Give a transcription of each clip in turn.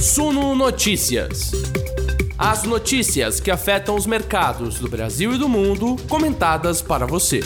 Suno Notícias. As notícias que afetam os mercados do Brasil e do mundo, comentadas para você.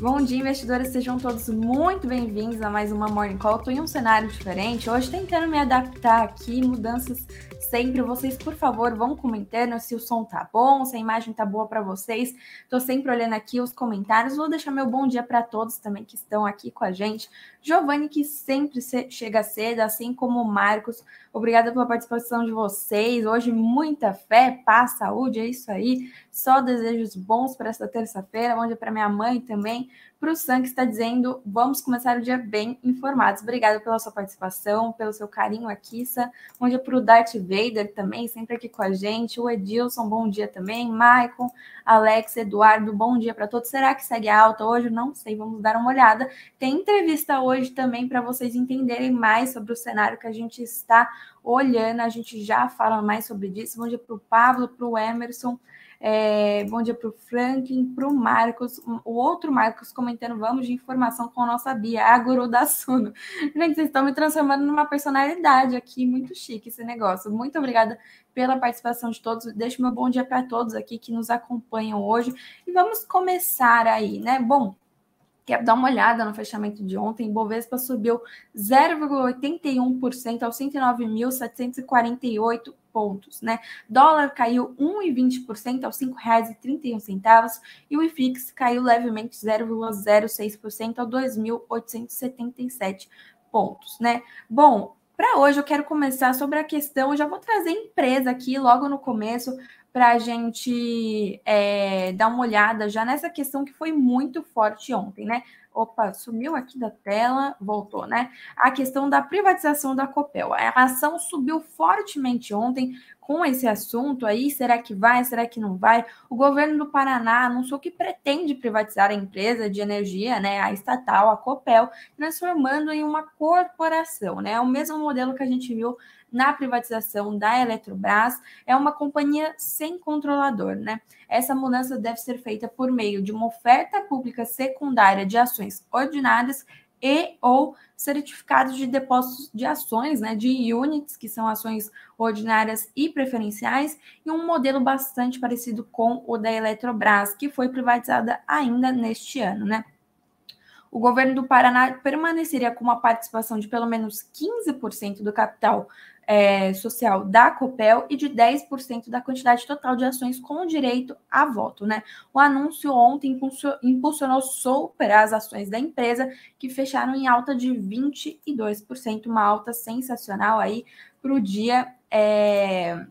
Bom dia, investidores. Sejam todos muito bem-vindos a mais uma Morning Call. Estou em um cenário diferente. Hoje tentando me adaptar aqui, mudanças sempre. Vocês, por favor, vão comentando se o som tá bom, se a imagem tá boa para vocês. Tô sempre olhando aqui os comentários. Vou deixar meu bom dia para todos também que estão aqui com a gente. Giovanni, que sempre chega cedo, assim como o Marcos. Obrigada pela participação de vocês. Hoje, muita fé, paz, saúde, é isso aí. Só desejos bons para esta terça-feira. Bom dia para minha mãe também para o Sam, que está dizendo: vamos começar o dia bem informados. Obrigada pela sua participação, pelo seu carinho aqui, Sam. Bom dia para o Darth Vader também, sempre aqui com a gente. O Edilson, bom dia também. Maicon, Alex, Eduardo, bom dia para todos. Será que segue alta hoje? Não sei, vamos dar uma olhada. Tem entrevista hoje também para vocês entenderem mais sobre o cenário que a gente está olhando. A gente já fala mais sobre isso. Bom dia para o Pablo, para o Emerson. É, bom dia para o Franklin, para o Marcos, o outro Marcos comentando, vamos de informação com a nossa Bia, a guru da Suno. Gente, vocês estão me transformando numa personalidade aqui, muito chique esse negócio. Muito obrigada pela participação de todos. Deixo meu bom dia para todos aqui que nos acompanham hoje. E vamos começar aí, né? Bom, Quer dar uma olhada no fechamento de ontem, Bovespa subiu 0,81% aos 109.748 pontos, né? Dólar caiu 1,20% aos R$ 5,31 e o IFIX caiu levemente 0,06% a 2.877 pontos, né? Bom, para hoje eu quero começar sobre a questão, já vou trazer empresa aqui logo no começo para a gente é, dar uma olhada já nessa questão que foi muito forte ontem, né? Opa, sumiu aqui da tela, voltou, né? A questão da privatização da Copel. A ação subiu fortemente ontem com esse assunto aí. Será que vai? Será que não vai? O governo do Paraná anunciou que pretende privatizar a empresa de energia, né? A estatal, a Copel, transformando em uma corporação, né? O mesmo modelo que a gente viu na privatização da Eletrobras, é uma companhia sem controlador, né? Essa mudança deve ser feita por meio de uma oferta pública secundária de ações ordinárias e ou certificados de depósitos de ações, né, de units, que são ações ordinárias e preferenciais, e um modelo bastante parecido com o da Eletrobras, que foi privatizada ainda neste ano, né? O governo do Paraná permaneceria com uma participação de pelo menos 15% do capital é, social da Copel e de 10% da quantidade total de ações com direito a voto. Né? O anúncio ontem impulsionou super as ações da empresa, que fecharam em alta de 22%, uma alta sensacional aí para o dia. É...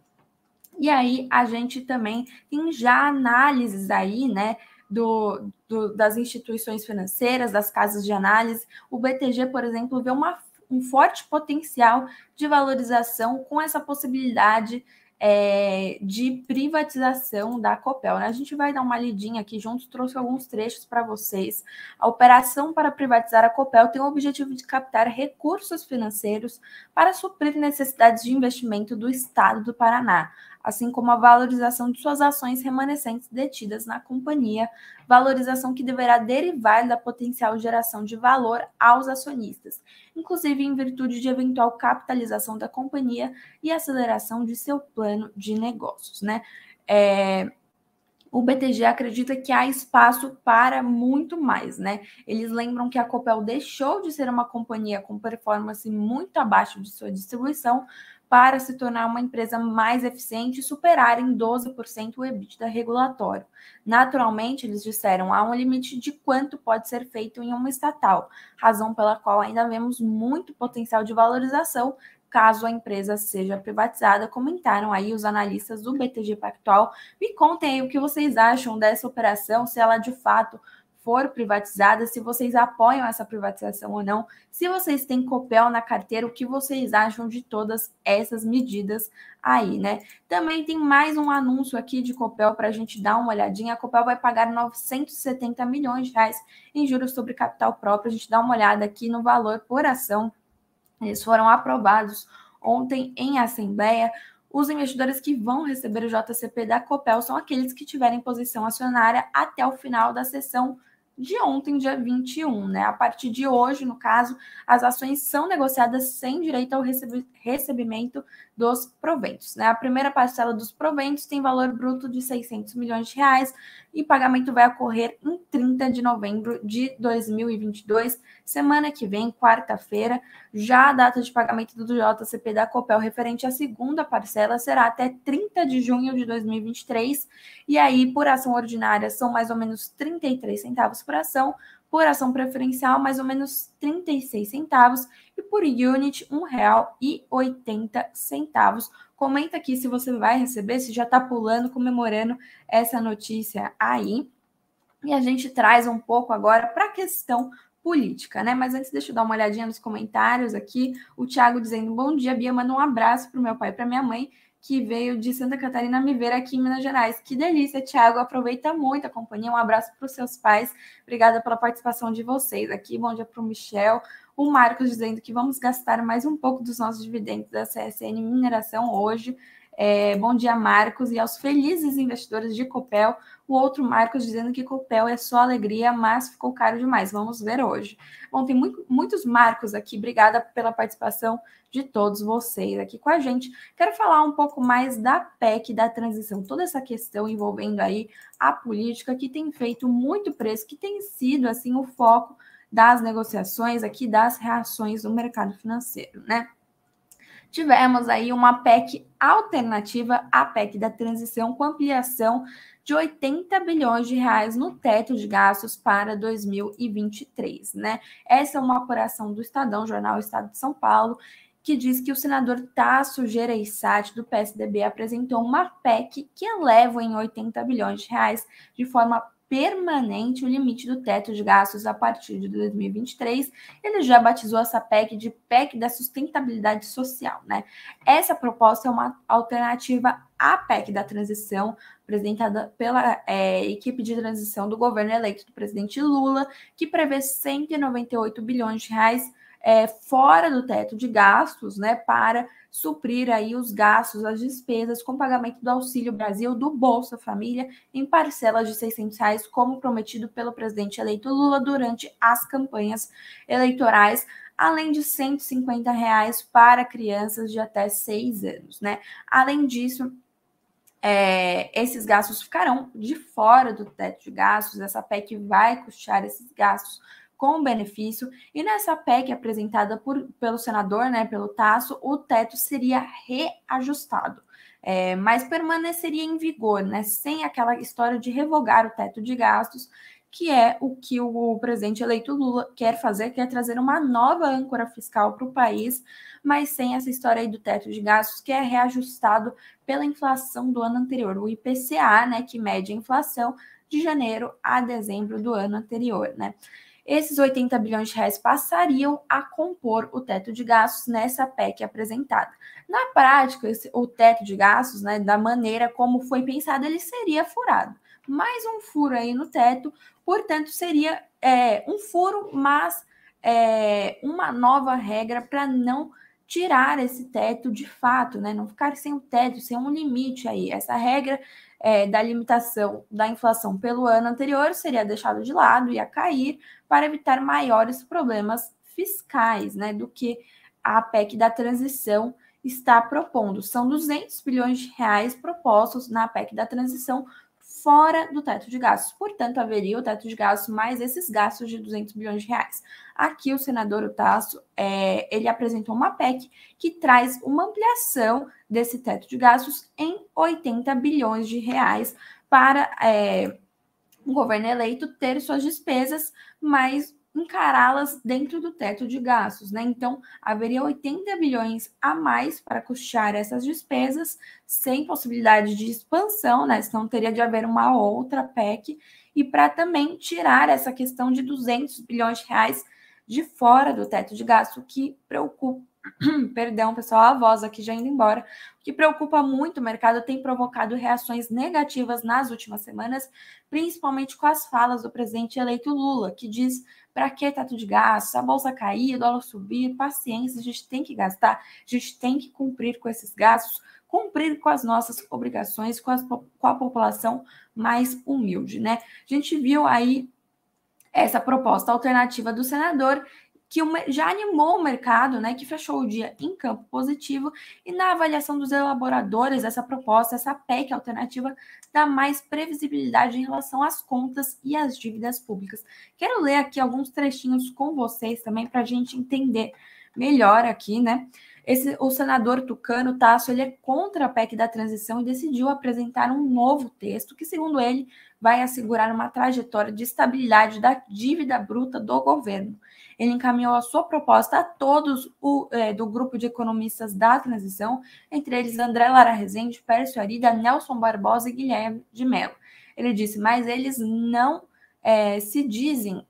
E aí a gente também tem já análises aí, né? Do, do, das instituições financeiras, das casas de análise. O BTG, por exemplo, vê uma um forte potencial de valorização com essa possibilidade é, de privatização da Copel. Né? A gente vai dar uma lidinha aqui juntos, trouxe alguns trechos para vocês. A operação para privatizar a Copel tem o objetivo de captar recursos financeiros para suprir necessidades de investimento do Estado do Paraná assim como a valorização de suas ações remanescentes detidas na companhia, valorização que deverá derivar da potencial geração de valor aos acionistas, inclusive em virtude de eventual capitalização da companhia e aceleração de seu plano de negócios, né? É, o BTG acredita que há espaço para muito mais, né? Eles lembram que a Copel deixou de ser uma companhia com performance muito abaixo de sua distribuição para se tornar uma empresa mais eficiente e superar em 12% o EBITDA regulatório. Naturalmente, eles disseram, há um limite de quanto pode ser feito em uma estatal, razão pela qual ainda vemos muito potencial de valorização caso a empresa seja privatizada, comentaram aí os analistas do BTG Pactual. Me contem aí o que vocês acham dessa operação, se ela de fato for privatizada, se vocês apoiam essa privatização ou não, se vocês têm Copel na carteira, o que vocês acham de todas essas medidas aí, né? Também tem mais um anúncio aqui de Copel para a gente dar uma olhadinha. A Copel vai pagar 970 milhões de reais em juros sobre capital próprio. A gente dá uma olhada aqui no valor por ação. Eles foram aprovados ontem em assembleia. Os investidores que vão receber o JCP da Copel são aqueles que tiverem posição acionária até o final da sessão de ontem, dia 21, né? A partir de hoje, no caso, as ações são negociadas sem direito ao recebimento dos proventos, né? A primeira parcela dos proventos tem valor bruto de 600 milhões de reais e pagamento vai ocorrer em 30 de novembro de 2022, semana que vem, quarta-feira. Já a data de pagamento do JCP da Copel referente à segunda parcela será até 30 de junho de 2023, e aí por ação ordinária são mais ou menos 33 centavos por ação, por ação preferencial, mais ou menos 36 centavos, e por unit, R$ 1,80. Comenta aqui se você vai receber, se já está pulando, comemorando essa notícia aí. E a gente traz um pouco agora para a questão política, né? Mas antes, deixa eu dar uma olhadinha nos comentários aqui. O Thiago dizendo: Bom dia, Bia, manda um abraço para o meu pai e para minha mãe que veio de Santa Catarina me ver aqui em Minas Gerais. Que delícia, Thiago. Aproveita muito a companhia. Um abraço para os seus pais. Obrigada pela participação de vocês aqui. Bom dia para o Michel. O Marcos dizendo que vamos gastar mais um pouco dos nossos dividendos da CSN Mineração hoje. É, bom dia, Marcos, e aos felizes investidores de Copel. O outro Marcos dizendo que Copel é só alegria, mas ficou caro demais. Vamos ver hoje. Bom, tem muito, muitos Marcos aqui. Obrigada pela participação de todos vocês aqui com a gente. Quero falar um pouco mais da PEC, da transição, toda essa questão envolvendo aí a política que tem feito muito preço, que tem sido assim o foco das negociações aqui, das reações do mercado financeiro, né? Tivemos aí uma PEC alternativa à PEC da transição com ampliação de 80 bilhões de reais no teto de gastos para 2023, né? Essa é uma apuração do Estadão, Jornal Estado de São Paulo, que diz que o senador Tasso Gereissati, do PSDB, apresentou uma PEC que eleva em 80 bilhões de reais de forma permanente o limite do teto de gastos a partir de 2023. Ele já batizou essa PEC de PEC da sustentabilidade social, né? Essa proposta é uma alternativa à PEC da transição, apresentada pela é, equipe de transição do governo eleito do presidente Lula, que prevê 198 bilhões de reais é, fora do teto de gastos, né, para suprir aí os gastos, as despesas com pagamento do Auxílio Brasil do Bolsa Família em parcelas de 600 reais, como prometido pelo presidente eleito Lula durante as campanhas eleitorais, além de 150 reais para crianças de até 6 anos, né? Além disso, é, esses gastos ficarão de fora do teto de gastos, essa PEC vai custear esses gastos com benefício. E nessa PEC apresentada por, pelo senador, né, pelo Tasso, o teto seria reajustado. É, mas permaneceria em vigor, né, sem aquela história de revogar o teto de gastos, que é o que o presidente eleito Lula quer fazer, quer trazer uma nova âncora fiscal para o país, mas sem essa história aí do teto de gastos, que é reajustado pela inflação do ano anterior, o IPCA, né, que mede a inflação de janeiro a dezembro do ano anterior, né? Esses 80 bilhões de reais passariam a compor o teto de gastos nessa PEC apresentada. Na prática, esse, o teto de gastos, né, da maneira como foi pensado, ele seria furado. Mais um furo aí no teto, portanto, seria é, um furo, mas é, uma nova regra para não tirar esse teto de fato, né? Não ficar sem o teto, sem um limite aí. Essa regra é, da limitação da inflação pelo ano anterior seria deixada de lado, ia cair, para evitar maiores problemas fiscais, né? Do que a PEC da transição está propondo. São 200 bilhões de reais propostos na PEC da transição fora do teto de gastos. Portanto, haveria o teto de gastos mais esses gastos de 200 bilhões de reais. Aqui o senador Tasso, é, ele apresentou uma PEC que traz uma ampliação desse teto de gastos em 80 bilhões de reais para é, o governo eleito ter suas despesas mais encará-las dentro do teto de gastos, né? Então, haveria 80 bilhões a mais para custear essas despesas, sem possibilidade de expansão, né? Senão teria de haver uma outra PEC, e para também tirar essa questão de 200 bilhões de reais de fora do teto de gasto, que preocupa Perdão, pessoal, a voz aqui já indo embora. O que preocupa muito o mercado tem provocado reações negativas nas últimas semanas, principalmente com as falas do presidente eleito Lula, que diz para que teto de gastos, a bolsa cair, o dólar subir, paciência, a gente tem que gastar, a gente tem que cumprir com esses gastos, cumprir com as nossas obrigações, com, as, com a população mais humilde, né? A gente viu aí essa proposta alternativa do senador que já animou o mercado, né, que fechou o dia em campo positivo, e na avaliação dos elaboradores, essa proposta, essa PEC alternativa, dá mais previsibilidade em relação às contas e às dívidas públicas. Quero ler aqui alguns trechinhos com vocês também para a gente entender melhor aqui, né? Esse, o senador Tucano Tasso ele é contra a PEC da transição e decidiu apresentar um novo texto que, segundo ele, vai assegurar uma trajetória de estabilidade da dívida bruta do governo. Ele encaminhou a sua proposta a todos o, é, do grupo de economistas da transição, entre eles André Lara Rezende, Pércio Arida, Nelson Barbosa e Guilherme de Mello. Ele disse, mas eles não é, se dizem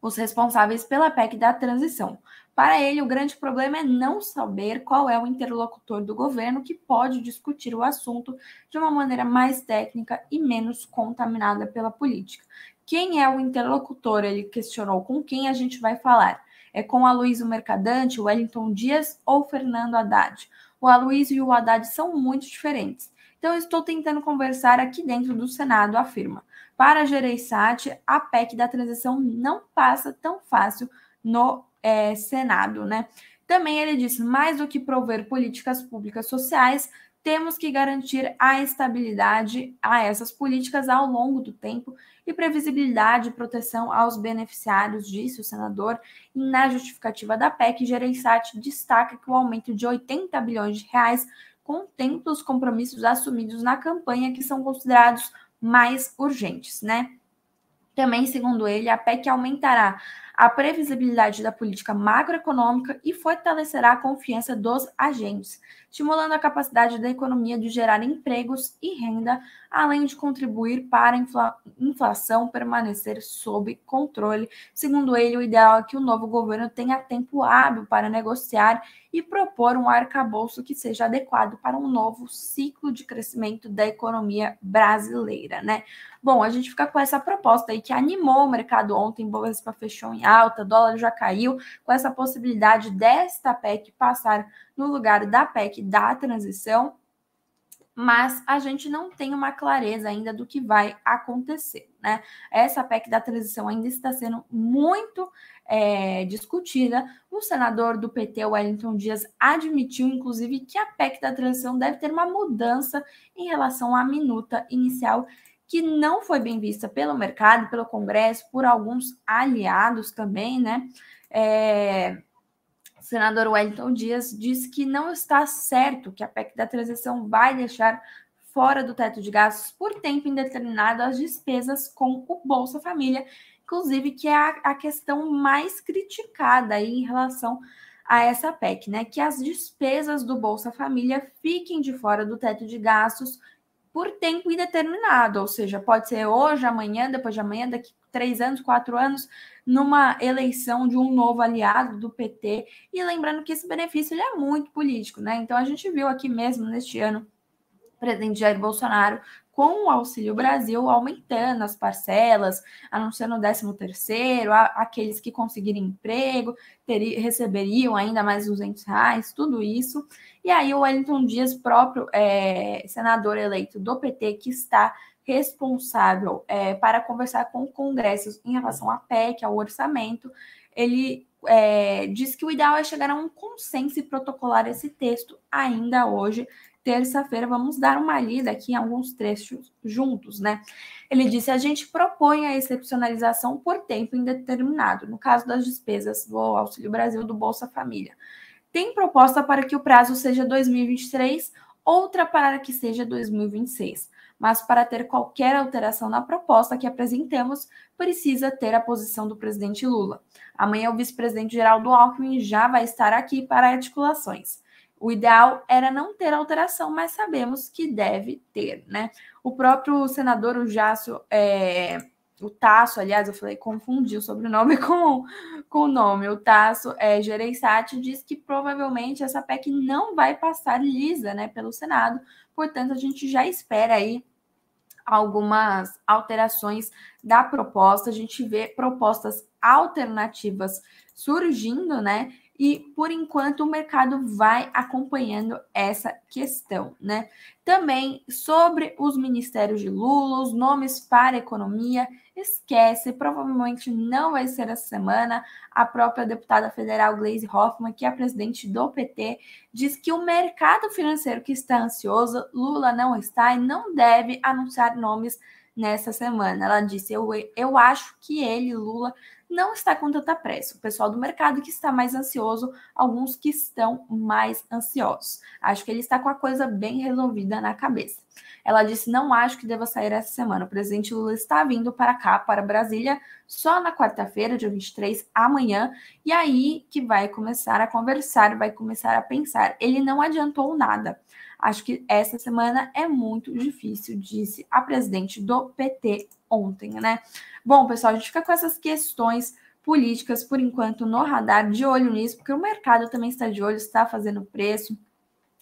os responsáveis pela PEC da transição. Para ele, o grande problema é não saber qual é o interlocutor do governo que pode discutir o assunto de uma maneira mais técnica e menos contaminada pela política. Quem é o interlocutor? Ele questionou. Com quem a gente vai falar? É com Aloysio Mercadante, Wellington Dias ou Fernando Haddad? O Aloysio e o Haddad são muito diferentes. Então, estou tentando conversar aqui dentro do Senado, afirma. Para Gereissati, a PEC da transição não passa tão fácil no é, Senado, né? Também ele disse: mais do que prover políticas públicas sociais, temos que garantir a estabilidade a essas políticas ao longo do tempo e previsibilidade e proteção aos beneficiários, disse o senador. E na justificativa da PEC, Gereissati destaca que o aumento de 80 bilhões de reais contempla os compromissos assumidos na campanha que são considerados mais urgentes, né? Também, segundo ele, a PEC aumentará a previsibilidade da política macroeconômica e fortalecerá a confiança dos agentes, estimulando a capacidade da economia de gerar empregos e renda, além de contribuir para a infla inflação permanecer sob controle. Segundo ele, o ideal é que o novo governo tenha tempo hábil para negociar e propor um arcabouço que seja adequado para um novo ciclo de crescimento da economia brasileira, né? Bom, a gente fica com essa proposta aí que animou o mercado ontem, Bovespa fechou em alta, dólar já caiu, com essa possibilidade desta PEC passar no lugar da PEC da transição, mas a gente não tem uma clareza ainda do que vai acontecer, né? Essa PEC da transição ainda está sendo muito é, discutida. O senador do PT, Wellington Dias, admitiu, inclusive, que a PEC da transição deve ter uma mudança em relação à minuta inicial que não foi bem vista pelo mercado, pelo Congresso, por alguns aliados também, né? É, o senador Wellington Dias disse que não está certo que a PEC da transição vai deixar fora do teto de gastos por tempo indeterminado as despesas com o Bolsa Família, inclusive que é a, a questão mais criticada aí em relação a essa PEC, né? Que as despesas do Bolsa Família fiquem de fora do teto de gastos por tempo indeterminado, ou seja, pode ser hoje, amanhã, depois de amanhã, daqui três anos, quatro anos, numa eleição de um novo aliado do PT. E lembrando que esse benefício é muito político, né? Então a gente viu aqui mesmo neste ano o presidente Jair Bolsonaro com o Auxílio Brasil aumentando as parcelas, anunciando o 13 terceiro, aqueles que conseguirem emprego teriam, receberiam ainda mais 200 reais, tudo isso. E aí o Wellington Dias, próprio é, senador eleito do PT, que está responsável é, para conversar com o Congresso em relação à PEC, ao orçamento, ele é, diz que o ideal é chegar a um consenso e protocolar esse texto ainda hoje, terça-feira, vamos dar uma lida aqui em alguns trechos juntos, né? Ele disse: a gente propõe a excepcionalização por tempo indeterminado, no caso das despesas do Auxílio Brasil do Bolsa Família. Tem proposta para que o prazo seja 2023, outra para que seja 2026. Mas para ter qualquer alteração na proposta que apresentemos, precisa ter a posição do presidente Lula. Amanhã o vice-presidente Geraldo Alckmin já vai estar aqui para articulações. O ideal era não ter alteração, mas sabemos que deve ter, né? O próprio senador, Jácio, é, o Tasso, aliás, eu falei, confundi o sobrenome com, com o nome. O Tasso é, Gereissati diz que provavelmente essa PEC não vai passar lisa, né, pelo Senado. Portanto, a gente já espera aí algumas alterações da proposta. A gente vê propostas alternativas surgindo, né? E por enquanto o mercado vai acompanhando essa questão, né? Também sobre os ministérios de Lula, os nomes para a economia, esquece, provavelmente não vai ser essa semana. A própria deputada federal Gleisi Hoffmann, que é presidente do PT, diz que o mercado financeiro que está ansioso, Lula não está e não deve anunciar nomes nessa semana. Ela disse: eu, eu acho que ele, Lula, não está com tanta pressa. O pessoal do mercado que está mais ansioso, alguns que estão mais ansiosos. Acho que ele está com a coisa bem resolvida na cabeça. Ela disse: Não acho que deva sair essa semana. O presidente Lula está vindo para cá, para Brasília, só na quarta-feira, dia 23, amanhã, e aí que vai começar a conversar, vai começar a pensar. Ele não adiantou nada. Acho que essa semana é muito difícil, disse a presidente do PT ontem, né? Bom, pessoal, a gente fica com essas questões políticas por enquanto no radar, de olho nisso, porque o mercado também está de olho, está fazendo preço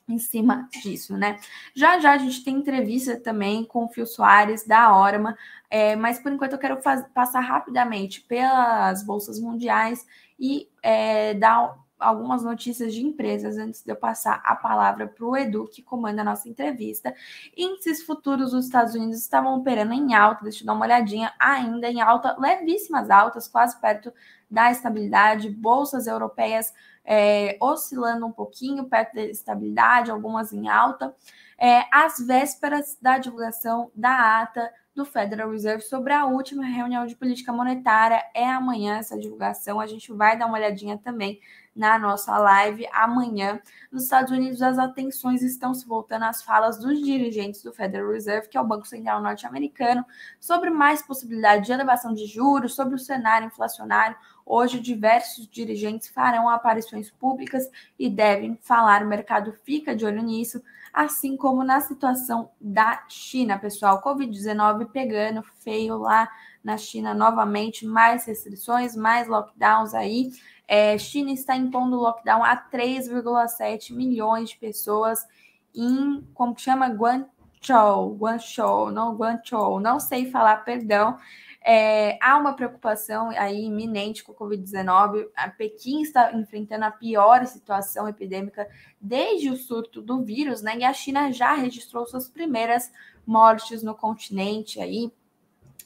em cima disso, né? Já já a gente tem entrevista também com o Fio Soares da Orma, é, mas por enquanto eu quero passar rapidamente pelas bolsas mundiais e é, dar algumas notícias de empresas antes de eu passar a palavra para o Edu, que comanda a nossa entrevista. Índices futuros dos Estados Unidos estavam operando em alta, deixa eu dar uma olhadinha, ainda em alta, levíssimas altas, quase perto da estabilidade. Bolsas europeias é, oscilando um pouquinho, perto da estabilidade, algumas em alta. É, às vésperas da divulgação da ata do Federal Reserve sobre a última reunião de política monetária. É amanhã essa divulgação. A gente vai dar uma olhadinha também na nossa live amanhã. Nos Estados Unidos, as atenções estão se voltando às falas dos dirigentes do Federal Reserve, que é o Banco Central norte-americano, sobre mais possibilidade de elevação de juros, sobre o cenário inflacionário. Hoje, diversos dirigentes farão aparições públicas e devem falar. O mercado fica de olho nisso assim como na situação da China, pessoal. Covid-19 pegando feio lá na China novamente, mais restrições, mais lockdowns aí. É, China está impondo lockdown a 3,7 milhões de pessoas em, como chama, Guangzhou, Guangzhou, não Guangzhou, não sei falar, perdão. É, há uma preocupação aí iminente com o Covid-19. A Pequim está enfrentando a pior situação epidêmica desde o surto do vírus, né? E a China já registrou suas primeiras mortes no continente aí,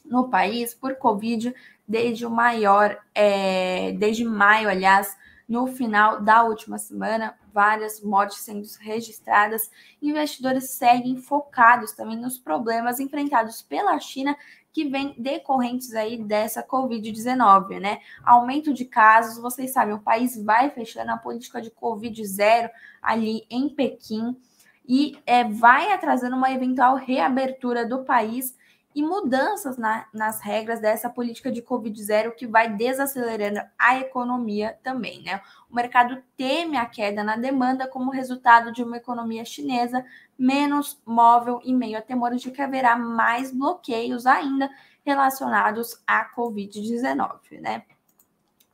no país, por Covid, desde o maior, é, desde maio, aliás, no final da última semana, várias mortes sendo registradas. Investidores seguem focados também nos problemas enfrentados pela China que vem decorrentes aí dessa Covid-19, né? Aumento de casos, vocês sabem, o país vai fechando a política de Covid zero ali em Pequim e é, vai atrasando uma eventual reabertura do país e mudanças na, nas regras dessa política de Covid zero que vai desacelerando a economia também, né? O mercado teme a queda na demanda como resultado de uma economia chinesa menos móvel e meio a temores de que haverá mais bloqueios ainda relacionados à Covid-19, né?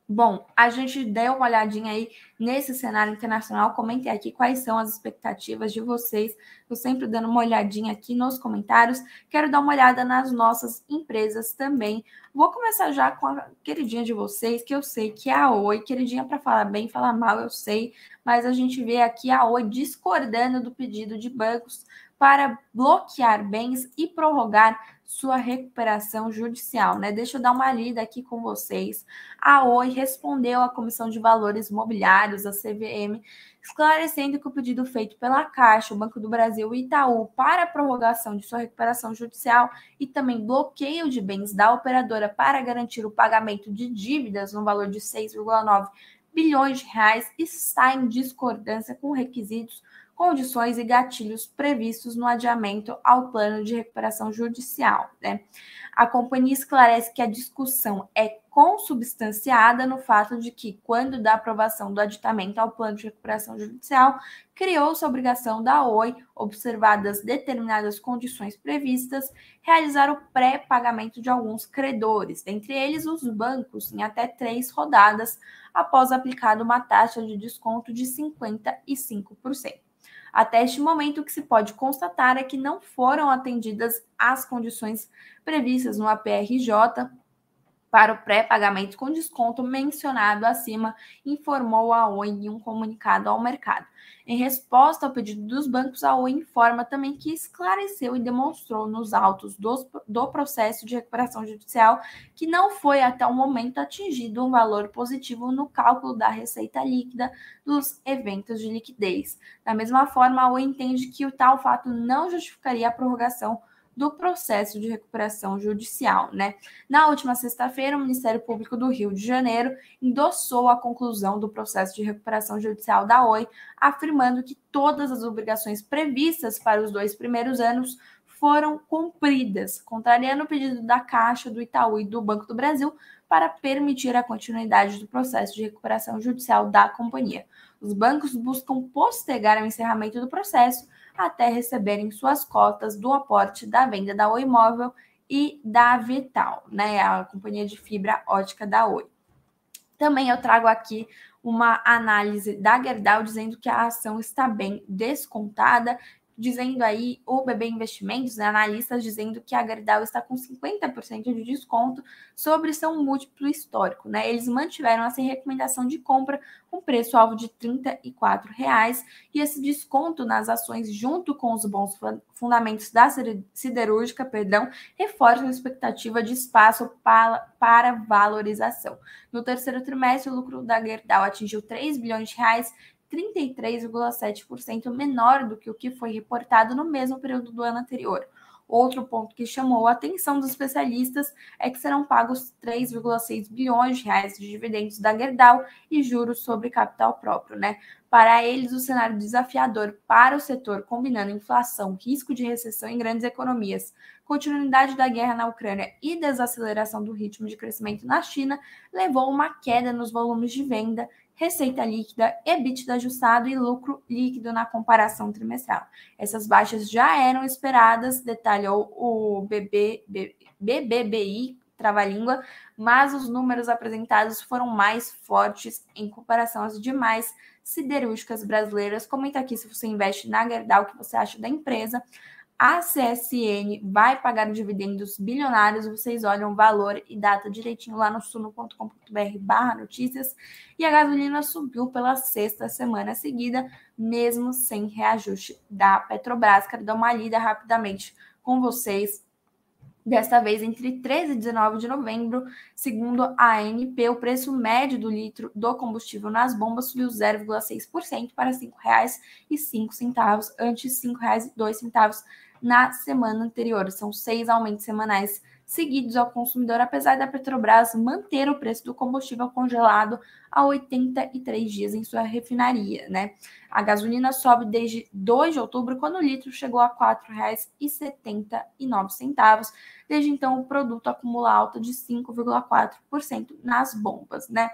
Bom, a gente deu uma olhadinha aí nesse cenário internacional. Comentei aqui quais são as expectativas de vocês. Eu sempre dando uma olhadinha aqui nos comentários. Quero dar uma olhada nas nossas empresas também. Vou começar já com a queridinha de vocês, que eu sei que é a Oi. Queridinha para falar bem, falar mal, eu sei. Mas a gente vê aqui a Oi discordando do pedido de bancos para bloquear bens e prorrogar sua recuperação judicial, né? Deixa eu dar uma lida aqui com vocês. A Oi respondeu à Comissão de Valores Mobiliários, a CVM, esclarecendo que o pedido feito pela Caixa, o Banco do Brasil e Itaú para a prorrogação de sua recuperação judicial e também bloqueio de bens da operadora para garantir o pagamento de dívidas no valor de 6,9 bilhões de reais está em discordância com requisitos condições e gatilhos previstos no adiamento ao plano de recuperação judicial. Né? A companhia esclarece que a discussão é consubstanciada no fato de que, quando da aprovação do aditamento ao plano de recuperação judicial, criou-se a obrigação da OI, observadas determinadas condições previstas, realizar o pré-pagamento de alguns credores, dentre eles os bancos, em até três rodadas, após aplicada uma taxa de desconto de 55%. Até este momento, o que se pode constatar é que não foram atendidas as condições previstas no APRJ para o pré-pagamento com desconto mencionado acima, informou a Oi em um comunicado ao mercado. Em resposta ao pedido dos bancos, a Oi informa também que esclareceu e demonstrou nos autos do, do processo de recuperação judicial que não foi até o momento atingido um valor positivo no cálculo da receita líquida dos eventos de liquidez. Da mesma forma, a Oi entende que o tal fato não justificaria a prorrogação do processo de recuperação judicial, né? Na última sexta-feira, o Ministério Público do Rio de Janeiro endossou a conclusão do processo de recuperação judicial da Oi, afirmando que todas as obrigações previstas para os dois primeiros anos foram cumpridas, contrariando o pedido da Caixa, do Itaú e do Banco do Brasil para permitir a continuidade do processo de recuperação judicial da companhia. Os bancos buscam postergar o encerramento do processo até receberem suas cotas do aporte da venda da Oi Imóvel e da Vital, né, a companhia de fibra ótica da Oi. Também eu trago aqui uma análise da Gerdau dizendo que a ação está bem descontada dizendo aí o BB Investimentos, né, analistas dizendo que a Gerdau está com 50% de desconto sobre seu múltiplo histórico. Né? Eles mantiveram essa recomendação de compra com preço-alvo de R$ 34,00 e esse desconto nas ações, junto com os bons fundamentos da siderúrgica, perdão, reforça a expectativa de espaço para, para valorização. No terceiro trimestre, o lucro da Gerdau atingiu 3 bilhões de reais 33,7% menor do que o que foi reportado no mesmo período do ano anterior. Outro ponto que chamou a atenção dos especialistas é que serão pagos 3,6 bilhões de reais de dividendos da Gerdau e juros sobre capital próprio, né? Para eles, o cenário desafiador para o setor, combinando inflação, risco de recessão em grandes economias, continuidade da guerra na Ucrânia e desaceleração do ritmo de crescimento na China, levou a uma queda nos volumes de venda receita líquida, EBITDA ajustado e lucro líquido na comparação trimestral. Essas baixas já eram esperadas, detalhou o BB, BBBI Trava-Língua, mas os números apresentados foram mais fortes em comparação às demais siderúrgicas brasileiras. Comenta aqui se você investe na Gerdau, o que você acha da empresa. A CSN vai pagar dividendos bilionários, vocês olham o valor e data direitinho lá no suno.com.br barra notícias. E a gasolina subiu pela sexta semana seguida, mesmo sem reajuste da Petrobras. Quero dar uma lida rapidamente com vocês. Desta vez, entre 13 e 19 de novembro, segundo a ANP, o preço médio do litro do combustível nas bombas subiu 0,6% para R$ 5,05, antes R$ 5,02 na semana anterior. São seis aumentos semanais seguidos ao consumidor, apesar da Petrobras manter o preço do combustível congelado a 83 dias em sua refinaria, né? A gasolina sobe desde 2 de outubro, quando o litro chegou a R$ 4,79. Desde então, o produto acumula alta de 5,4% nas bombas, né?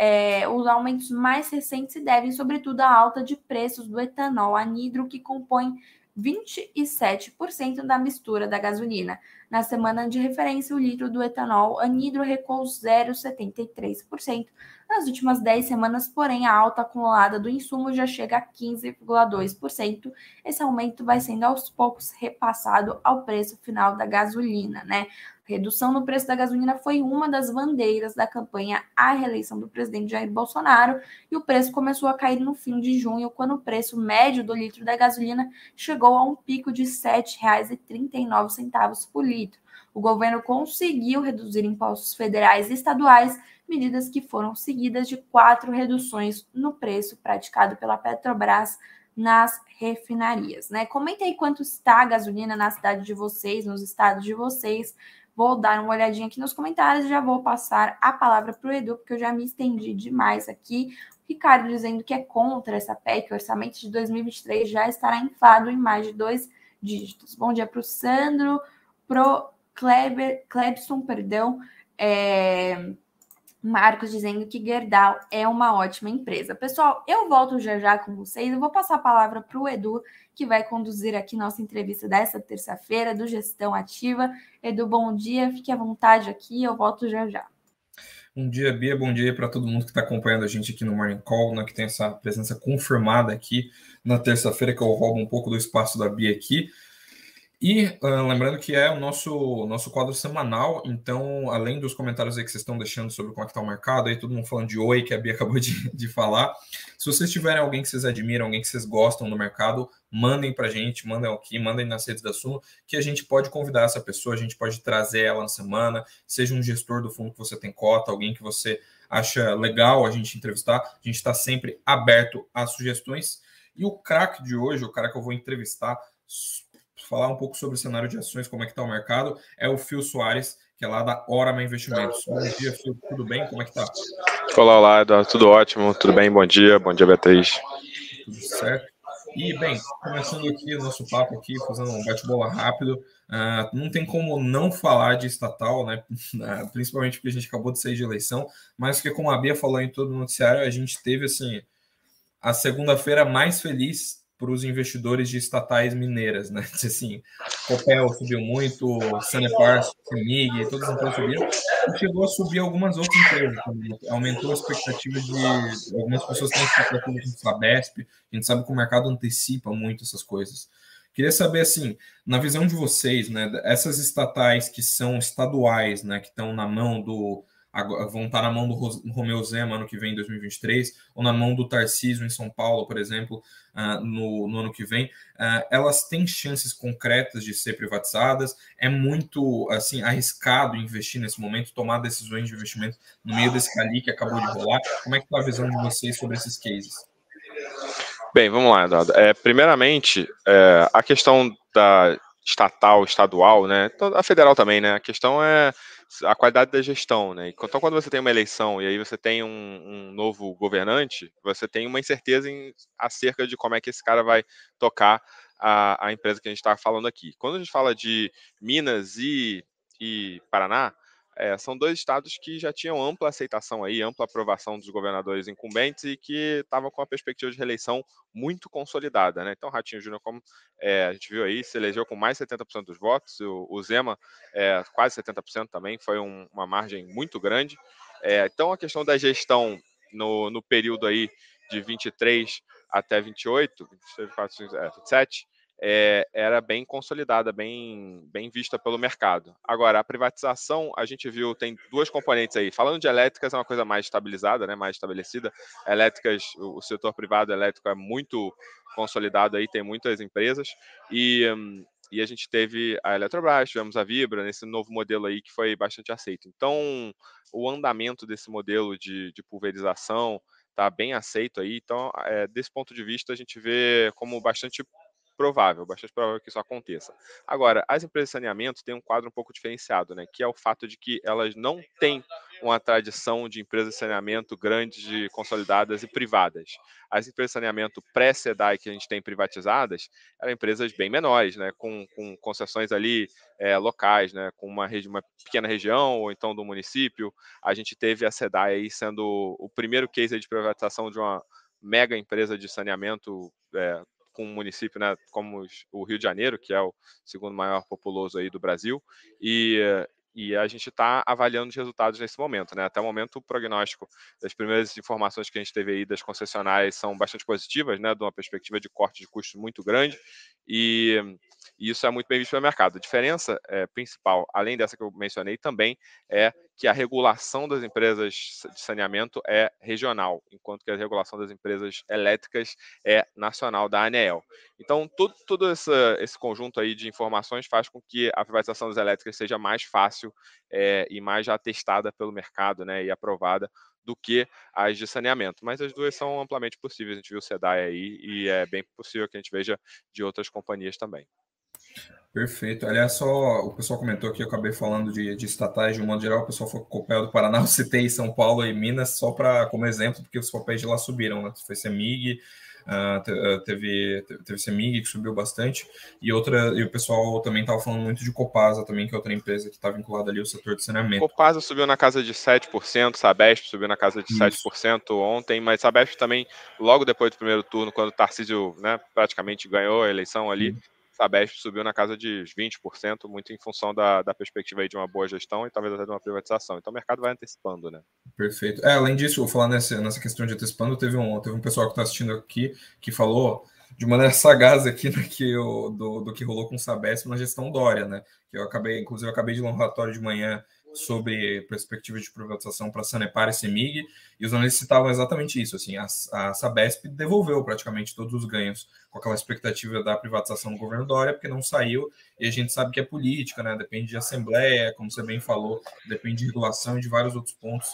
É, os aumentos mais recentes se devem, sobretudo, à alta de preços do etanol anidro, que compõe 27% da mistura da gasolina. Na semana de referência, o litro do etanol anidro recuou 0,73%. Nas últimas 10 semanas, porém, a alta acumulada do insumo já chega a 15,2%. Esse aumento vai sendo aos poucos repassado ao preço final da gasolina, né? Redução no preço da gasolina foi uma das bandeiras da campanha à reeleição do presidente Jair Bolsonaro e o preço começou a cair no fim de junho, quando o preço médio do litro da gasolina chegou a um pico de R$ 7,39 por litro. O governo conseguiu reduzir impostos federais e estaduais, medidas que foram seguidas de quatro reduções no preço praticado pela Petrobras nas refinarias, né? Comenta aí quanto está a gasolina na cidade de vocês, nos estados de vocês. Vou dar uma olhadinha aqui nos comentários e já vou passar a palavra para o Edu, porque eu já me estendi demais aqui. O Ricardo dizendo que é contra essa PEC, o orçamento de 2023 já estará inflado em mais de dois dígitos. Bom dia para o Sandro, pro Kleber, Klebson, perdão. É, Marcos dizendo que Gerdau é uma ótima empresa. Pessoal, eu volto já já com vocês. Eu vou passar a palavra para o Edu, que vai conduzir aqui nossa entrevista dessa terça-feira do Gestão Ativa. Edu, bom dia, fique à vontade aqui, eu volto já já. Bom dia, Bia, bom dia para todo mundo que está acompanhando a gente aqui no Morning Call, né, que tem essa presença confirmada aqui na terça-feira, que eu roubo um pouco do espaço da Bia aqui. E uh, lembrando que é o nosso, nosso quadro semanal, então, além dos comentários aí que vocês estão deixando sobre como é que está o mercado, aí todo mundo falando de oi, que a Bia acabou de, de falar. Se vocês tiverem alguém que vocês admiram, alguém que vocês gostam do mercado, mandem para a gente, mandem aqui, mandem nas redes da Suno, que a gente pode convidar essa pessoa, a gente pode trazer ela na semana, seja um gestor do fundo que você tem cota, alguém que você acha legal a gente entrevistar, a gente está sempre aberto a sugestões. E o craque de hoje, o cara que eu vou entrevistar, falar um pouco sobre o cenário de ações, como é que está o mercado, é o Phil Soares, que é lá da Orama Investimentos. Bom dia, Phil, tudo bem? Como é que tá? Olá, olá, Eduardo, tudo ótimo, tudo bem, bom dia, bom dia, Beatriz. Tudo certo. E, bem, começando aqui o nosso papo aqui, fazendo um bate-bola rápido, uh, não tem como não falar de estatal, né? Uh, principalmente porque a gente acabou de sair de eleição, mas que, como a Bia falou em todo o noticiário, a gente teve, assim, a segunda-feira mais feliz para os investidores de estatais mineiras, né? Assim, Copel subiu muito, Sanepar, Semig, todas as empresas subiram, e chegou a subir algumas outras empresas, aumentou a expectativa de algumas pessoas têm expectativa de Sabesp, a gente sabe que o mercado antecipa muito essas coisas. Queria saber, assim, na visão de vocês, né, essas estatais que são estaduais, né, que estão na mão do vão estar na mão do Romeu Zema ano que vem, em 2023, ou na mão do Tarcísio em São Paulo, por exemplo, uh, no, no, ano que vem, uh, elas têm chances concretas de ser privatizadas. É muito assim arriscado investir nesse momento, tomar decisões de investimento no meio desse cali que acabou de rolar. Como é que está a visão de vocês sobre esses cases? Bem, vamos lá, Eduardo. É, primeiramente, é, a questão da estatal, estadual, né? A federal também, né? A questão é a qualidade da gestão, né? Então, quando você tem uma eleição e aí você tem um, um novo governante, você tem uma incerteza em, acerca de como é que esse cara vai tocar a, a empresa que a gente está falando aqui. Quando a gente fala de Minas e, e Paraná, é, são dois estados que já tinham ampla aceitação aí, ampla aprovação dos governadores incumbentes e que estavam com a perspectiva de reeleição muito consolidada, né? Então, Ratinho Júnior, como é, a gente viu aí, se elegeu com mais de 70% dos votos, o, o Zema é, quase 70% também, foi um, uma margem muito grande. É, então, a questão da gestão no, no período aí de 23 até 28, 24, 27, é, era bem consolidada, bem, bem vista pelo mercado. Agora, a privatização, a gente viu, tem duas componentes aí. Falando de elétricas, é uma coisa mais estabilizada, né, mais estabelecida. Elétricas, o, setor privado elétrico é muito consolidado aí, tem muitas empresas. E, hum, e a gente teve a Eletrobras, tivemos a Vibra, nesse novo modelo aí que foi bastante aceito. Então, o andamento desse modelo de, de pulverização está bem aceito aí. Então, é, desse ponto de vista, a gente vê como bastante provável, bastante provável que isso aconteça. Agora, as empresas de saneamento têm um quadro um pouco diferenciado, né? Que é o fato de que elas não têm uma tradição de empresas de saneamento grandes, de consolidadas e privadas. As empresas de saneamento pré-SEDAI que a gente tem privatizadas eram empresas bem menores, né? Com, com concessões ali é, locais, né? Com uma, uma pequena região ou então do município. A gente teve a SEDAI aí sendo o primeiro case de privatização de uma mega empresa de saneamento é, com um município né, como o Rio de Janeiro, que é o segundo maior populoso aí do Brasil, e, e a gente está avaliando os resultados nesse momento. Né? Até o momento, o prognóstico das primeiras informações que a gente teve aí das concessionárias são bastante positivas, né, de uma perspectiva de corte de custos muito grande, e, e isso é muito bem visto pelo mercado. A diferença é, principal, além dessa que eu mencionei, também é que a regulação das empresas de saneamento é regional, enquanto que a regulação das empresas elétricas é nacional da ANEEL. Então, todo esse, esse conjunto aí de informações faz com que a privatização das elétricas seja mais fácil é, e mais já testada pelo mercado né, e aprovada do que as de saneamento. Mas as duas são amplamente possíveis. A gente viu o SEDAI aí e é bem possível que a gente veja de outras companhias também. Perfeito. Aliás, só o pessoal comentou aqui, eu acabei falando de, de estatais de um modo geral, o pessoal foi Copel do Paraná, eu citei São Paulo e Minas só para como exemplo, porque os papéis de lá subiram, né? Foi Semig, uh, teve, teve Semig que subiu bastante, e outra, e o pessoal também estava falando muito de Copasa também, que é outra empresa que está vinculada ali ao setor de saneamento. Copasa subiu na casa de 7%, Sabesp subiu na casa de Isso. 7% ontem, mas Sabesp também, logo depois do primeiro turno, quando o Tarcísio né, praticamente ganhou a eleição ali, Sabesp subiu na casa de 20%, muito em função da, da perspectiva aí de uma boa gestão e talvez até de uma privatização. Então o mercado vai antecipando, né? Perfeito. É, além disso, vou falar nessa, nessa questão de antecipando, teve um, teve um pessoal que está assistindo aqui que falou de maneira sagaz aqui do que, o, do, do que rolou com o Sabesp na gestão Dória, né? Que eu acabei, inclusive, eu acabei de ler um relatório de manhã sobre perspectiva de privatização para Sanepar e Semig, e os analistas citavam exatamente isso, assim, a, a, Sabesp devolveu praticamente todos os ganhos com aquela expectativa da privatização do governo Dória, porque não saiu, e a gente sabe que é política, né, depende de assembleia, como você bem falou, depende de regulação e de vários outros pontos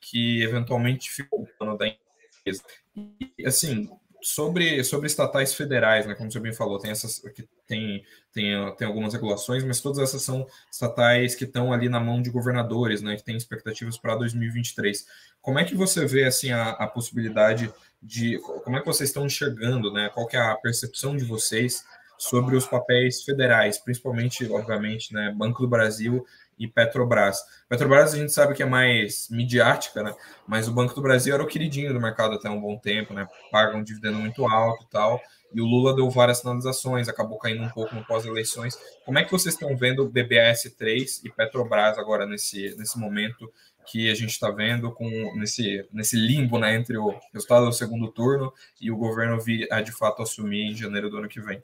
que eventualmente ficou no plano da empresa. E, assim, sobre, sobre estatais federais, né, como você bem falou, tem essas que tem, tem, tem algumas regulações, mas todas essas são estatais que estão ali na mão de governadores, né, que têm expectativas para 2023. Como é que você vê assim a, a possibilidade de como é que vocês estão enxergando, né? Qual que é a percepção de vocês sobre os papéis federais, principalmente, obviamente, né, Banco do Brasil e Petrobras. Petrobras a gente sabe que é mais midiática, né? Mas o Banco do Brasil era o queridinho do mercado até um bom tempo, né? Paga um dividendo muito alto e tal. E o Lula deu várias sinalizações, acabou caindo um pouco no pós-eleições. Como é que vocês estão vendo o BBS3 e Petrobras agora nesse, nesse momento que a gente está vendo com nesse, nesse limbo né, entre o resultado do segundo turno e o governo vir a de fato assumir em janeiro do ano que vem?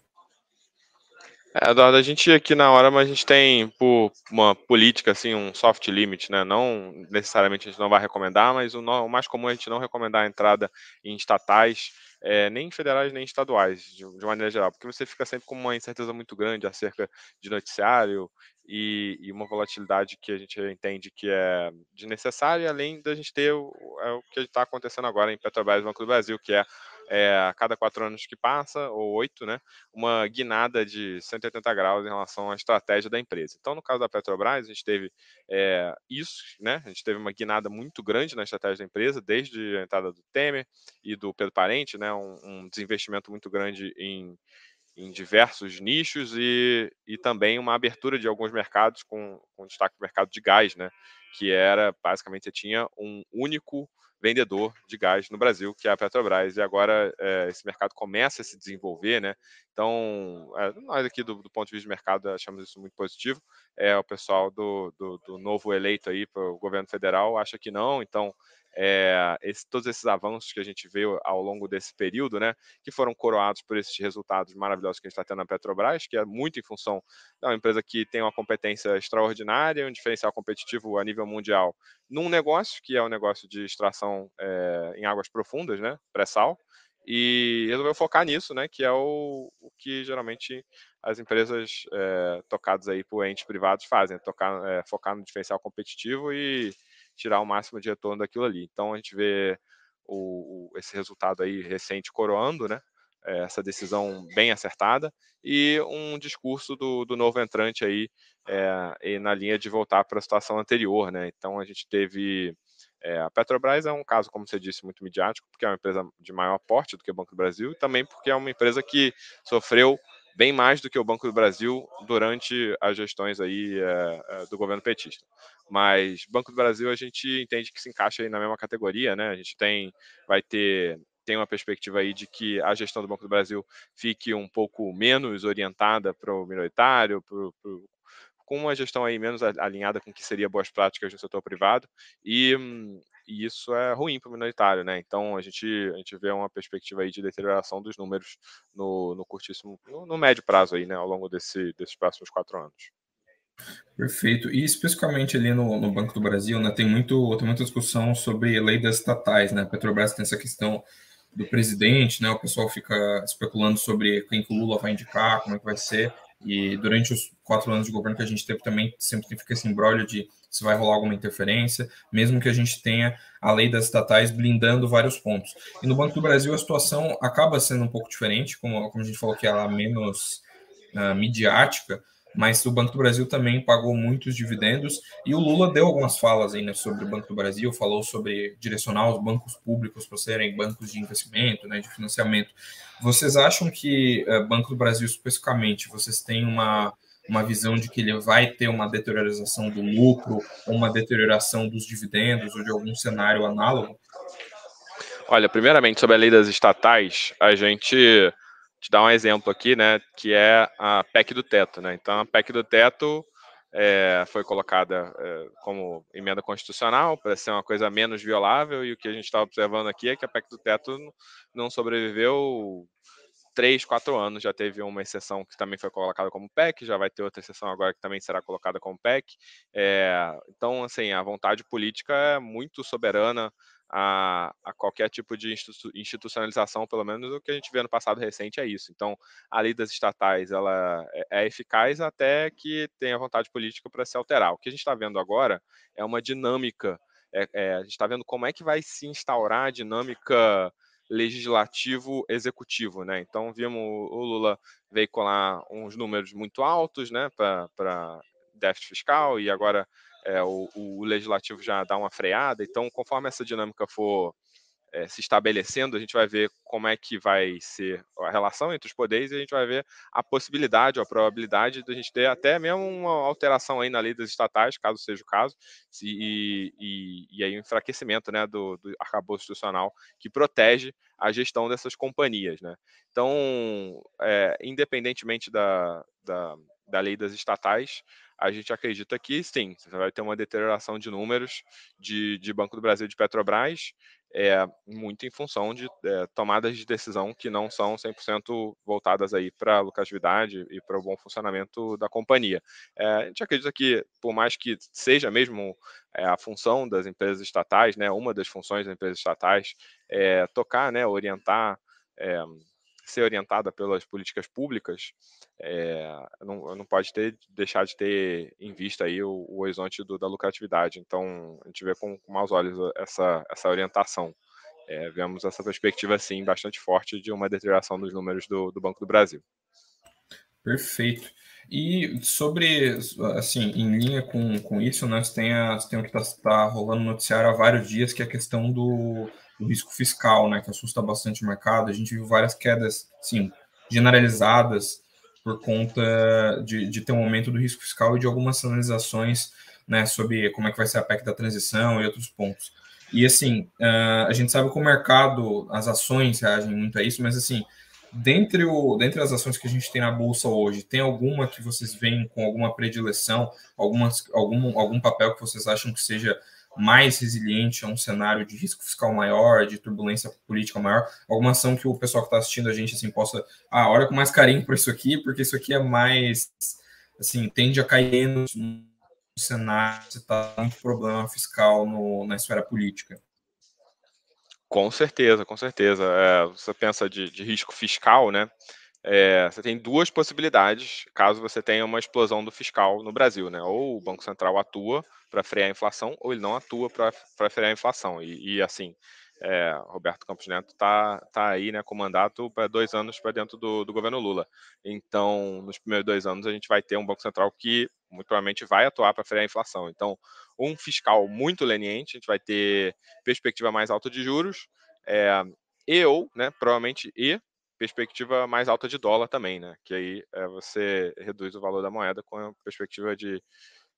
É, Eduardo, a gente aqui na hora, mas a gente tem por uma política, assim, um soft limit, né? Não necessariamente a gente não vai recomendar, mas o, o mais comum é a gente não recomendar a entrada em estatais, é, nem federais nem estaduais, de, de, maneira geral, porque você fica sempre com uma incerteza muito grande acerca de noticiário e, e uma volatilidade que a gente entende que é desnecessária, além da gente ter o, é o que está acontecendo agora em Petrobras e Banco do Brasil, que é é, a cada quatro anos que passa, ou oito, né, uma guinada de 180 graus em relação à estratégia da empresa. Então, no caso da Petrobras, a gente teve é, isso, né, a gente teve uma guinada muito grande na estratégia da empresa, desde a entrada do Temer e do Pedro Parente, né, um, um desinvestimento muito grande em, em diversos nichos e, e também uma abertura de alguns mercados com, com destaque para o mercado de gás, né, que era, basicamente, tinha um único vendedor de gás no Brasil, que é a Petrobras, e agora é, esse mercado começa a se desenvolver, né? Então, é, nós aqui do, do, ponto de vista de mercado achamos isso muito positivo. É, o pessoal do, do, do novo eleito aí para o governo federal acha que não, então é, esse, todos esses avanços que a gente vê ao longo desse período, né, que foram coroados por esses resultados maravilhosos que a gente está tendo na Petrobras, que é muito em função de uma empresa que tem uma competência extraordinária, um diferencial competitivo a nível mundial, num negócio que é o um negócio de extração é, em águas profundas, né, pré-sal, e resolveu focar nisso, né, que é o, o que geralmente as empresas é, tocadas aí por entes privados fazem, tocar, é, focar no diferencial competitivo e tirar o máximo de retorno daquilo ali. Então a gente vê o, o, esse resultado aí recente coroando, né? Eh, essa decisão bem acertada e um discurso do, do novo entrante aí é, na linha de voltar para a situação anterior, né? Então a gente teve é, a Petrobras é um caso, como você disse, muito midiático, porque é uma empresa de maior porte do que o Banco do Brasil e também porque é uma empresa que sofreu bem mais do que o Banco do Brasil durante as gestões aí é, do governo petista. Mas Banco do Brasil a gente entende que se encaixa aí na mesma categoria, né? A gente tem, vai ter tem uma perspectiva aí de que a gestão do Banco do Brasil fique um pouco menos orientada para o minoritário, pro, pro, com uma gestão aí menos alinhada com o que seria boas práticas no setor privado, e, e isso é ruim para o minoritário, né? Então a gente, a gente vê uma perspectiva aí de deterioração dos números no, no curtíssimo, no, no médio prazo aí, né, ao longo desse, desses próximos quatro anos. Perfeito. E especificamente ali no, no, Banco do Brasil, né, tem, muito, tem muita discussão sobre lei das estatais, né? Petrobras tem essa questão do presidente, né? O pessoal fica especulando sobre quem que o Lula vai indicar, como é que vai ser. E durante os quatro anos de governo que a gente teve também, sempre fica esse embrólio de se vai rolar alguma interferência, mesmo que a gente tenha a lei das estatais blindando vários pontos. E no Banco do Brasil a situação acaba sendo um pouco diferente, como, como a gente falou que ela é menos uh, midiática, mas o Banco do Brasil também pagou muitos dividendos e o Lula deu algumas falas aí né, sobre o Banco do Brasil, falou sobre direcionar os bancos públicos para serem bancos de investimento, né, de financiamento. Vocês acham que uh, Banco do Brasil especificamente, vocês têm uma uma visão de que ele vai ter uma deteriorização do lucro, uma deterioração dos dividendos, ou de algum cenário análogo? Olha, primeiramente, sobre a lei das estatais, a gente te dar um exemplo aqui, né, que é a PEC do teto, né? Então, a PEC do teto é, foi colocada é, como emenda constitucional para ser uma coisa menos violável e o que a gente está observando aqui é que a PEC do teto não sobreviveu três, quatro anos já teve uma exceção que também foi colocada como PEC, já vai ter outra exceção agora que também será colocada como PEC. É, então, assim, a vontade política é muito soberana a, a, qualquer tipo de institucionalização, pelo menos o que a gente vê no passado recente é isso. Então, a lei das estatais ela é, é eficaz até que tenha vontade política para se alterar. O que a gente está vendo agora é uma dinâmica. É, é, a gente está vendo como é que vai se instaurar a dinâmica legislativo executivo, né? Então vimos o Lula veicular uns números muito altos, né, para déficit fiscal e agora é, o, o, legislativo já dá uma freada. Então, conforme essa dinâmica for é, se estabelecendo, a gente vai ver como é que vai ser a relação entre os poderes e a gente vai ver a possibilidade, a probabilidade de a gente ter até mesmo uma alteração aí na lei das estatais, caso seja o caso, e, e, e aí o um enfraquecimento né, do, do arcabouço institucional que protege a gestão dessas companhias. Né? Então, é, independentemente da, da, da lei das estatais, a gente acredita que sim, você vai ter uma deterioração de números de, de Banco do Brasil de Petrobras, é, muito em função de é, tomadas de decisão que não são 100% voltadas aí para a lucratividade e para o bom funcionamento da companhia. É, a gente acredita que, por mais que seja mesmo é, a função das empresas estatais, né, uma das funções das empresas estatais, é tocar, né, orientar é, ser orientada pelas políticas públicas, é, não, não pode ter, deixar de ter em vista aí o, o horizonte do, da lucratividade. Então, a gente vê com, com maus olhos essa, essa orientação. É, vemos essa perspectiva, sim, bastante forte de uma deterioração dos números do, do Banco do Brasil. Perfeito. E sobre, assim, em linha com, com isso, nós né, tem, tem o que está tá rolando no noticiário há vários dias, que é a questão do, do risco fiscal, né, que assusta bastante o mercado. A gente viu várias quedas, sim, generalizadas por conta de, de ter um aumento do risco fiscal e de algumas sinalizações, né, sobre como é que vai ser a PEC da transição e outros pontos. E assim, uh, a gente sabe que o mercado, as ações reagem muito a isso, mas assim, dentre, o, dentre as ações que a gente tem na bolsa hoje, tem alguma que vocês veem com alguma predileção, algumas, algum, algum papel que vocês acham que seja mais resiliente a um cenário de risco fiscal maior, de turbulência política maior, alguma ação que o pessoal que está assistindo a gente assim possa, ah, olha com mais carinho para isso aqui, porque isso aqui é mais, assim, tende a cair no, cenário se está muito problema fiscal no, na esfera política. Com certeza, com certeza. É, você pensa de, de risco fiscal, né? É, você tem duas possibilidades caso você tenha uma explosão do fiscal no Brasil, né? Ou o Banco Central atua para frear a inflação, ou ele não atua para frear a inflação. E, e assim, é, Roberto Campos Neto está tá aí, né, com mandato para dois anos para dentro do, do, governo Lula. Então, nos primeiros dois anos, a gente vai ter um Banco Central que muito provavelmente vai atuar para frear a inflação. Então, um fiscal muito leniente, a gente vai ter perspectiva mais alta de juros, é, e ou, né, provavelmente, e perspectiva mais alta de dólar também, né? Que aí é, você reduz o valor da moeda com a perspectiva de,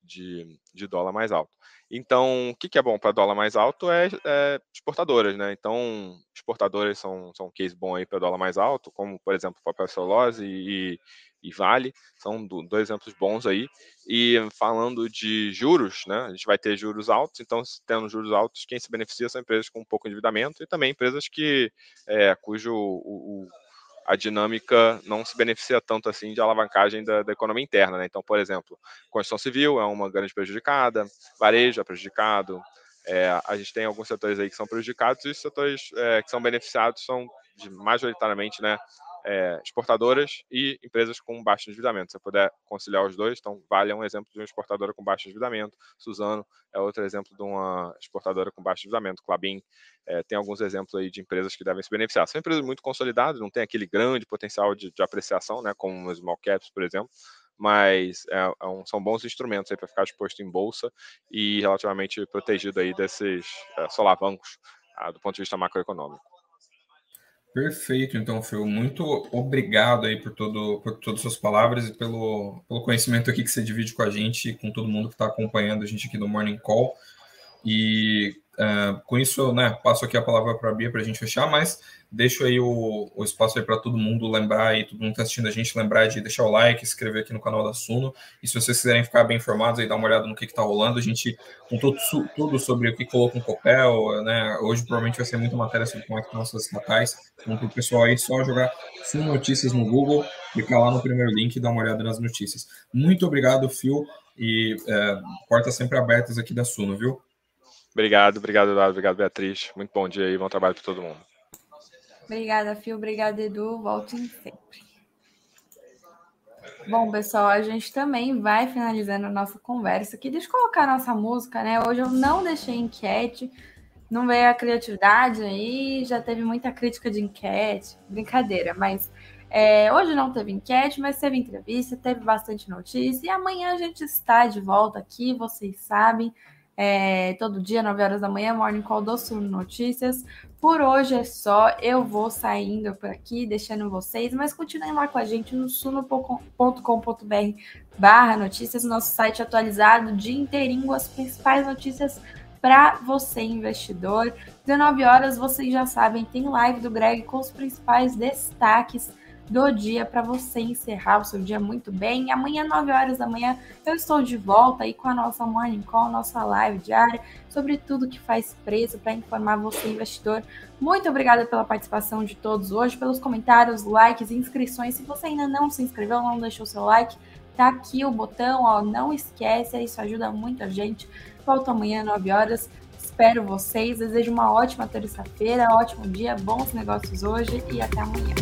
de, de dólar mais alto. Então, o que, que é bom para dólar mais alto é, é, exportadoras, né? Então, exportadoras são, são um case bom aí para dólar mais alto, como, por exemplo, papel celulose e, e Vale, são dois exemplos bons aí. E falando de juros, né? A gente vai ter juros altos, então, tendo juros altos, quem se beneficia são empresas com pouco endividamento e também empresas que, é, cujo o, o a dinâmica não se beneficia tanto assim de alavancagem da, da economia interna. Né? Então, por exemplo, construção civil é uma grande prejudicada, varejo é prejudicado, é, a gente tem alguns setores aí que são prejudicados e os setores é, que são beneficiados são de, majoritariamente né, é, exportadoras e empresas com baixo endividamento. Se você puder conciliar os dois, então Vale é um exemplo de uma exportadora com baixo endividamento, Suzano é outro exemplo de uma exportadora com baixo endividamento, Clabin é, tem alguns exemplos aí de empresas que devem se beneficiar. São empresas muito consolidadas, não tem aquele grande potencial de, de apreciação, né, como os small caps, por exemplo, mas é, é um, são bons instrumentos para ficar exposto em bolsa e relativamente protegido aí desses é, solavancos ah, do ponto de vista macroeconômico. Perfeito, então, Phil. Muito obrigado aí por, todo, por todas as suas palavras e pelo, pelo conhecimento aqui que você divide com a gente, com todo mundo que está acompanhando a gente aqui no Morning Call. E uh, com isso, né, passo aqui a palavra para a Bia para a gente fechar, mas deixo aí o, o espaço aí para todo mundo lembrar e todo mundo que está assistindo a gente lembrar de deixar o like, inscrever aqui no canal da Suno. E se vocês quiserem ficar bem informados aí, dar uma olhada no que está rolando, a gente contou tudo sobre o que colocou um Copel, né? Hoje provavelmente vai ser muita matéria sobre como é que estão nossas estatais. Então, para o pessoal aí só jogar Suno Notícias no Google, clicar lá no primeiro link e dar uma olhada nas notícias. Muito obrigado, Phil, e é, portas sempre abertas aqui da Suno, viu? Obrigado, obrigado, Eduardo, obrigado, Beatriz. Muito bom dia e bom trabalho para todo mundo. Obrigada, Fio. Obrigada, Edu. Voltem sempre. Bom, pessoal, a gente também vai finalizando a nossa conversa aqui. Deixa eu colocar a nossa música, né? Hoje eu não deixei enquete, não veio a criatividade aí, já teve muita crítica de enquete, brincadeira, mas é, hoje não teve enquete, mas teve entrevista, teve bastante notícia, e amanhã a gente está de volta aqui, vocês sabem, é, todo dia, 9 horas da manhã, Morning Call do Sul Notícias. Por hoje é só, eu vou saindo por aqui, deixando vocês, mas continuem lá com a gente no suno.com.br barra notícias, nosso site atualizado o dia inteirinho, as principais notícias para você, investidor. 19 horas, vocês já sabem, tem live do Greg com os principais destaques do dia para você encerrar o seu dia muito bem. Amanhã, 9 horas da manhã, eu estou de volta aí com a nossa Morning Call, nossa live diária, sobre tudo que faz preço para informar você, investidor. Muito obrigada pela participação de todos hoje, pelos comentários, likes, inscrições. Se você ainda não se inscreveu, não deixou seu like, tá aqui o botão, ó, não esquece, isso ajuda muito a gente. Volto amanhã, 9 horas. Espero vocês. Desejo uma ótima terça-feira, ótimo dia, bons negócios hoje e até amanhã.